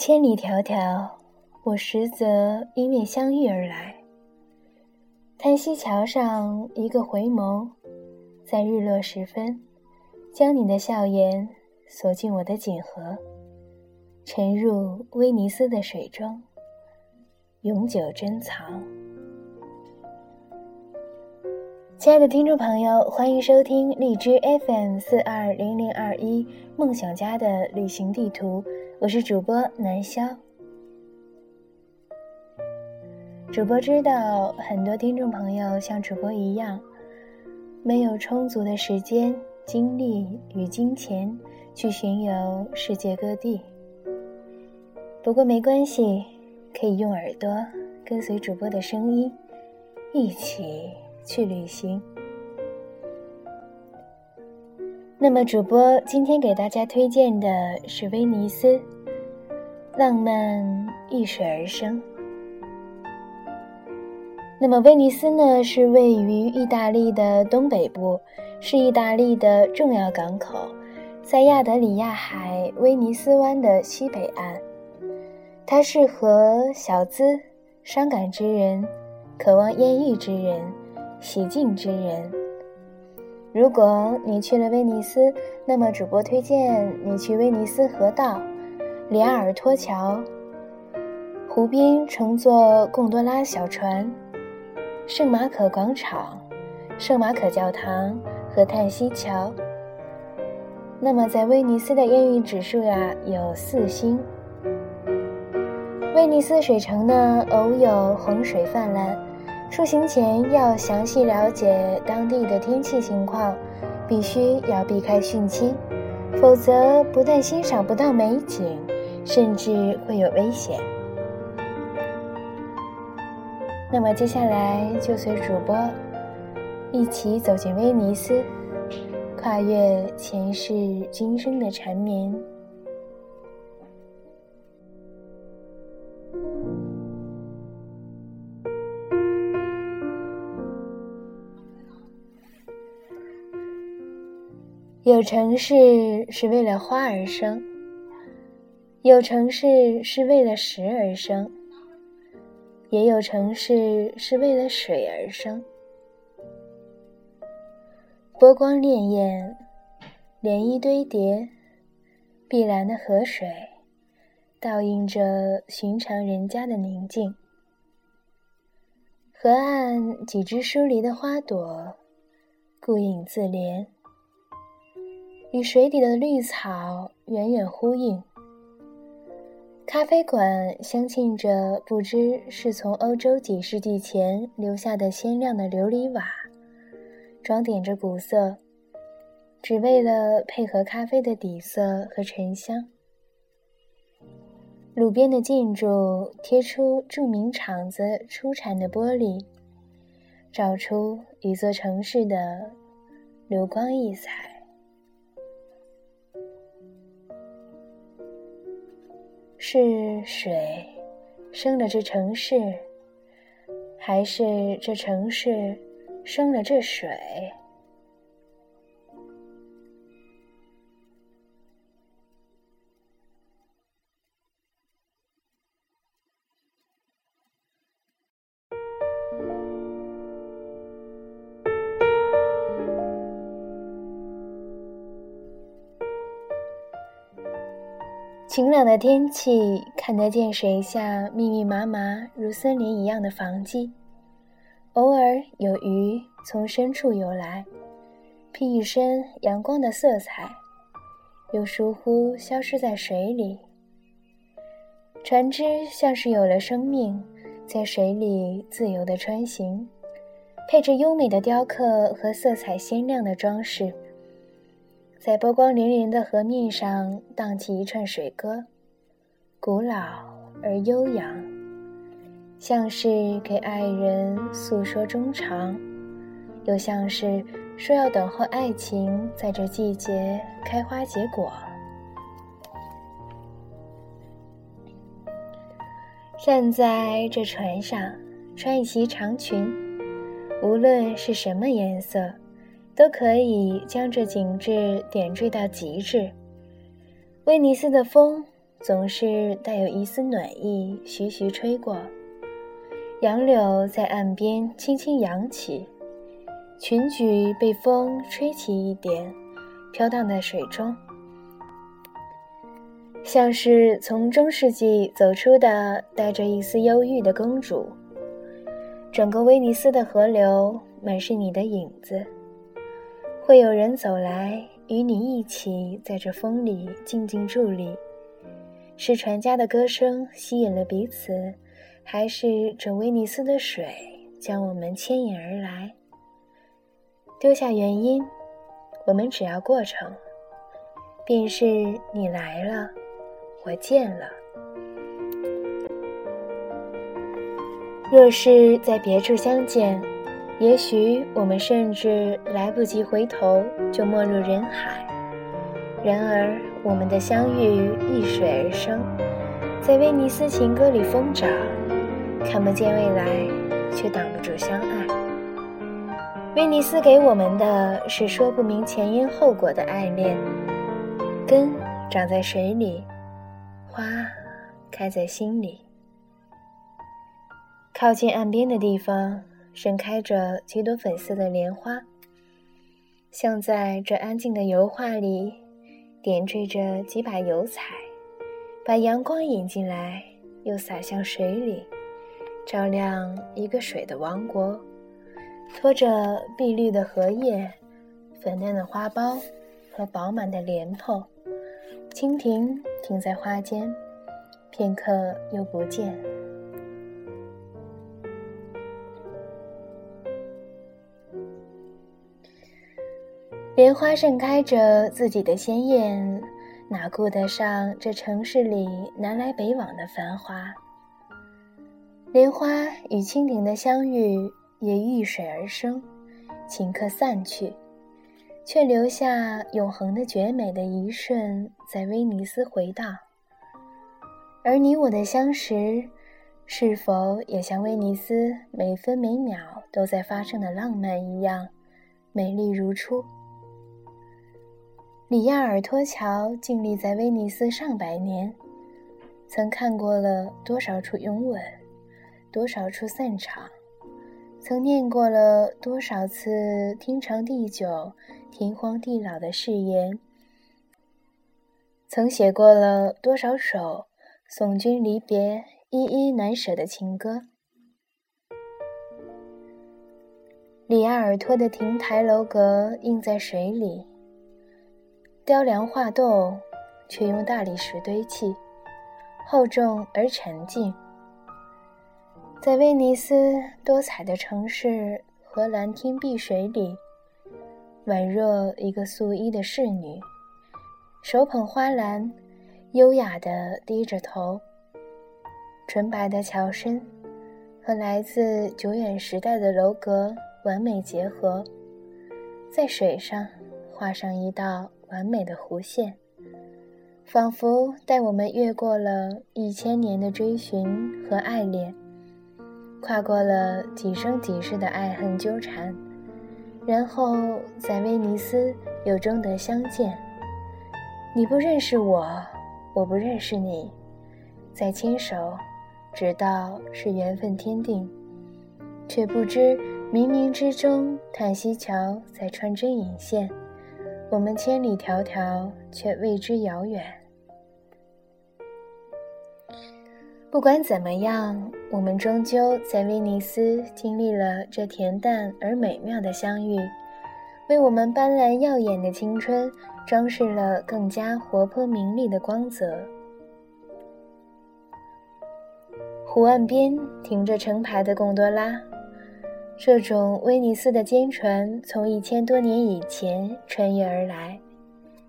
千里迢迢，我实则因为相遇而来。叹息桥上一个回眸，在日落时分，将你的笑颜锁进我的锦盒，沉入威尼斯的水中，永久珍藏。亲爱的听众朋友，欢迎收听荔枝 FM 四二零零二一梦想家的旅行地图，我是主播南潇。主播知道很多听众朋友像主播一样，没有充足的时间、精力与金钱去巡游世界各地。不过没关系，可以用耳朵跟随主播的声音，一起。去旅行。那么，主播今天给大家推荐的是威尼斯，浪漫遇水而生。那么，威尼斯呢，是位于意大利的东北部，是意大利的重要港口，在亚得里亚海威尼斯湾的西北岸。它适合小资、伤感之人，渴望艳遇之人。喜静之人，如果你去了威尼斯，那么主播推荐你去威尼斯河道、里阿尔托桥、湖边乘坐贡多拉小船、圣马可广场、圣马可教堂和叹息桥。那么在威尼斯的艳遇指数呀有四星。威尼斯水城呢偶有洪水泛滥。出行前要详细了解当地的天气情况，必须要避开汛期，否则不但欣赏不到美景，甚至会有危险。那么接下来就随主播一起走进威尼斯，跨越前世今生的缠绵。有城市是为了花而生，有城市是为了石而生，也有城市是为了水而生。波光潋滟，涟漪堆叠，碧蓝的河水倒映着寻常人家的宁静。河岸几只疏离的花朵，顾影自怜。与水底的绿草远远呼应。咖啡馆镶嵌着不知是从欧洲几世纪前留下的鲜亮的琉璃瓦，装点着古色，只为了配合咖啡的底色和沉香。路边的建筑贴出著名厂子出产的玻璃，照出一座城市的流光溢彩。是水生了这城市，还是这城市生了这水？晴朗的天气，看得见水下密密麻麻如森林一样的房基，偶尔有鱼从深处游来，披一身阳光的色彩，又疏忽消失在水里。船只像是有了生命，在水里自由地穿行，配着优美的雕刻和色彩鲜亮的装饰。在波光粼粼的河面上荡起一串水歌，古老而悠扬，像是给爱人诉说衷肠，又像是说要等候爱情在这季节开花结果。站在这船上，穿一袭长裙，无论是什么颜色。都可以将这景致点缀到极致。威尼斯的风总是带有一丝暖意徐徐吹过，杨柳在岸边轻轻扬起，裙裾被风吹起一点，飘荡在水中，像是从中世纪走出的带着一丝忧郁的公主。整个威尼斯的河流满是你的影子，会有人走来。与你一起在这风里静静伫立，是船家的歌声吸引了彼此，还是这威尼斯的水将我们牵引而来？丢下原因，我们只要过程，便是你来了，我见了。若是在别处相见。也许我们甚至来不及回头，就没入人海。然而，我们的相遇逆水而生，在威尼斯情歌里疯长，看不见未来，却挡不住相爱。威尼斯给我们的是说不明前因后果的爱恋，根长在水里，花开在心里。靠近岸边的地方。盛开着几朵粉色的莲花，像在这安静的油画里点缀着几把油彩，把阳光引进来，又洒向水里，照亮一个水的王国。拖着碧绿的荷叶、粉嫩的花苞和饱满的莲蓬，蜻蜓停在花间，片刻又不见。莲花盛开着自己的鲜艳，哪顾得上这城市里南来北往的繁华？莲花与蜻蜓的相遇也遇水而生，顷刻散去，却留下永恒的绝美的一瞬，在威尼斯回荡。而你我的相识，是否也像威尼斯每分每秒都在发生的浪漫一样，美丽如初？里亚尔托桥静立在威尼斯上百年，曾看过了多少处拥吻，多少处散场，曾念过了多少次天长地久、天荒地老的誓言，曾写过了多少首送君离别、依依难舍的情歌。里亚尔托的亭台楼阁映在水里。雕梁画栋，却用大理石堆砌，厚重而沉静。在威尼斯多彩的城市和蓝天碧水里，宛若一个素衣的侍女，手捧花篮，优雅地低着头。纯白的桥身和来自久远时代的楼阁完美结合，在水上画上一道。完美的弧线，仿佛带我们越过了一千年的追寻和爱恋，跨过了几生几世的爱恨纠缠，然后在威尼斯又终得相见。你不认识我，我不认识你，再牵手，直到是缘分天定，却不知冥冥之中，叹息桥在穿针引线。我们千里迢迢，却为之遥远。不管怎么样，我们终究在威尼斯经历了这恬淡而美妙的相遇，为我们斑斓耀眼的青春装饰了更加活泼明丽的光泽。湖岸边停着成排的贡多拉。这种威尼斯的坚船从一千多年以前穿越而来，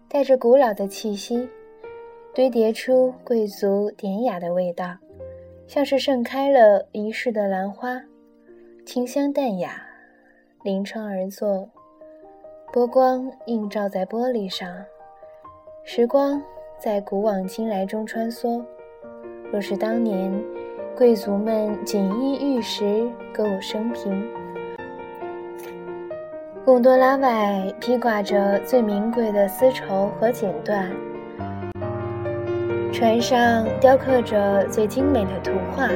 带着古老的气息，堆叠出贵族典雅的味道，像是盛开了一世的兰花，清香淡雅。临窗而坐，波光映照在玻璃上，时光在古往今来中穿梭。若是当年，贵族们锦衣玉食，歌舞升平。贡多拉外披挂着最名贵的丝绸和锦缎，船上雕刻着最精美的图画，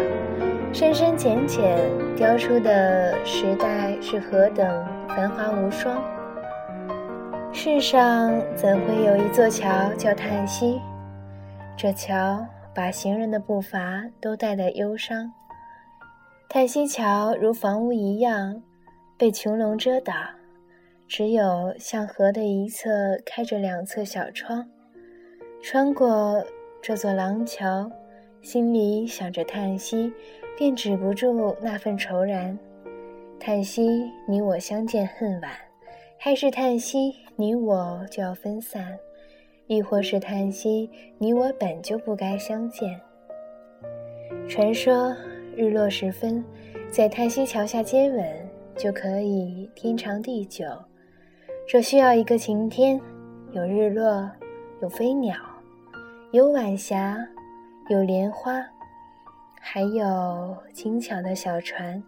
深深浅浅雕出的时代是何等繁华无双。世上怎会有一座桥叫叹息？这桥把行人的步伐都带得忧伤。叹息桥如房屋一样，被穹隆遮挡，只有向河的一侧开着两侧小窗。穿过这座廊桥，心里想着叹息，便止不住那份愁然。叹息你我相见恨晚，还是叹息你我就要分散，亦或是叹息你我本就不该相见？传说。日落时分，在叹息桥下接吻，就可以天长地久。这需要一个晴天，有日落，有飞鸟，有晚霞，有莲花，还有轻巧的小船。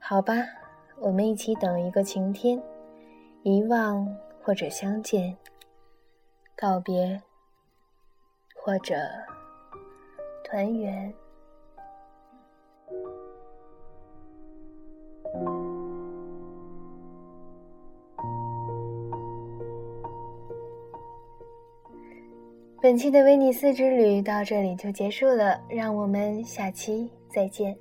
好吧，我们一起等一个晴天，遗忘或者相见，告别或者团圆。本期的威尼斯之旅到这里就结束了，让我们下期再见。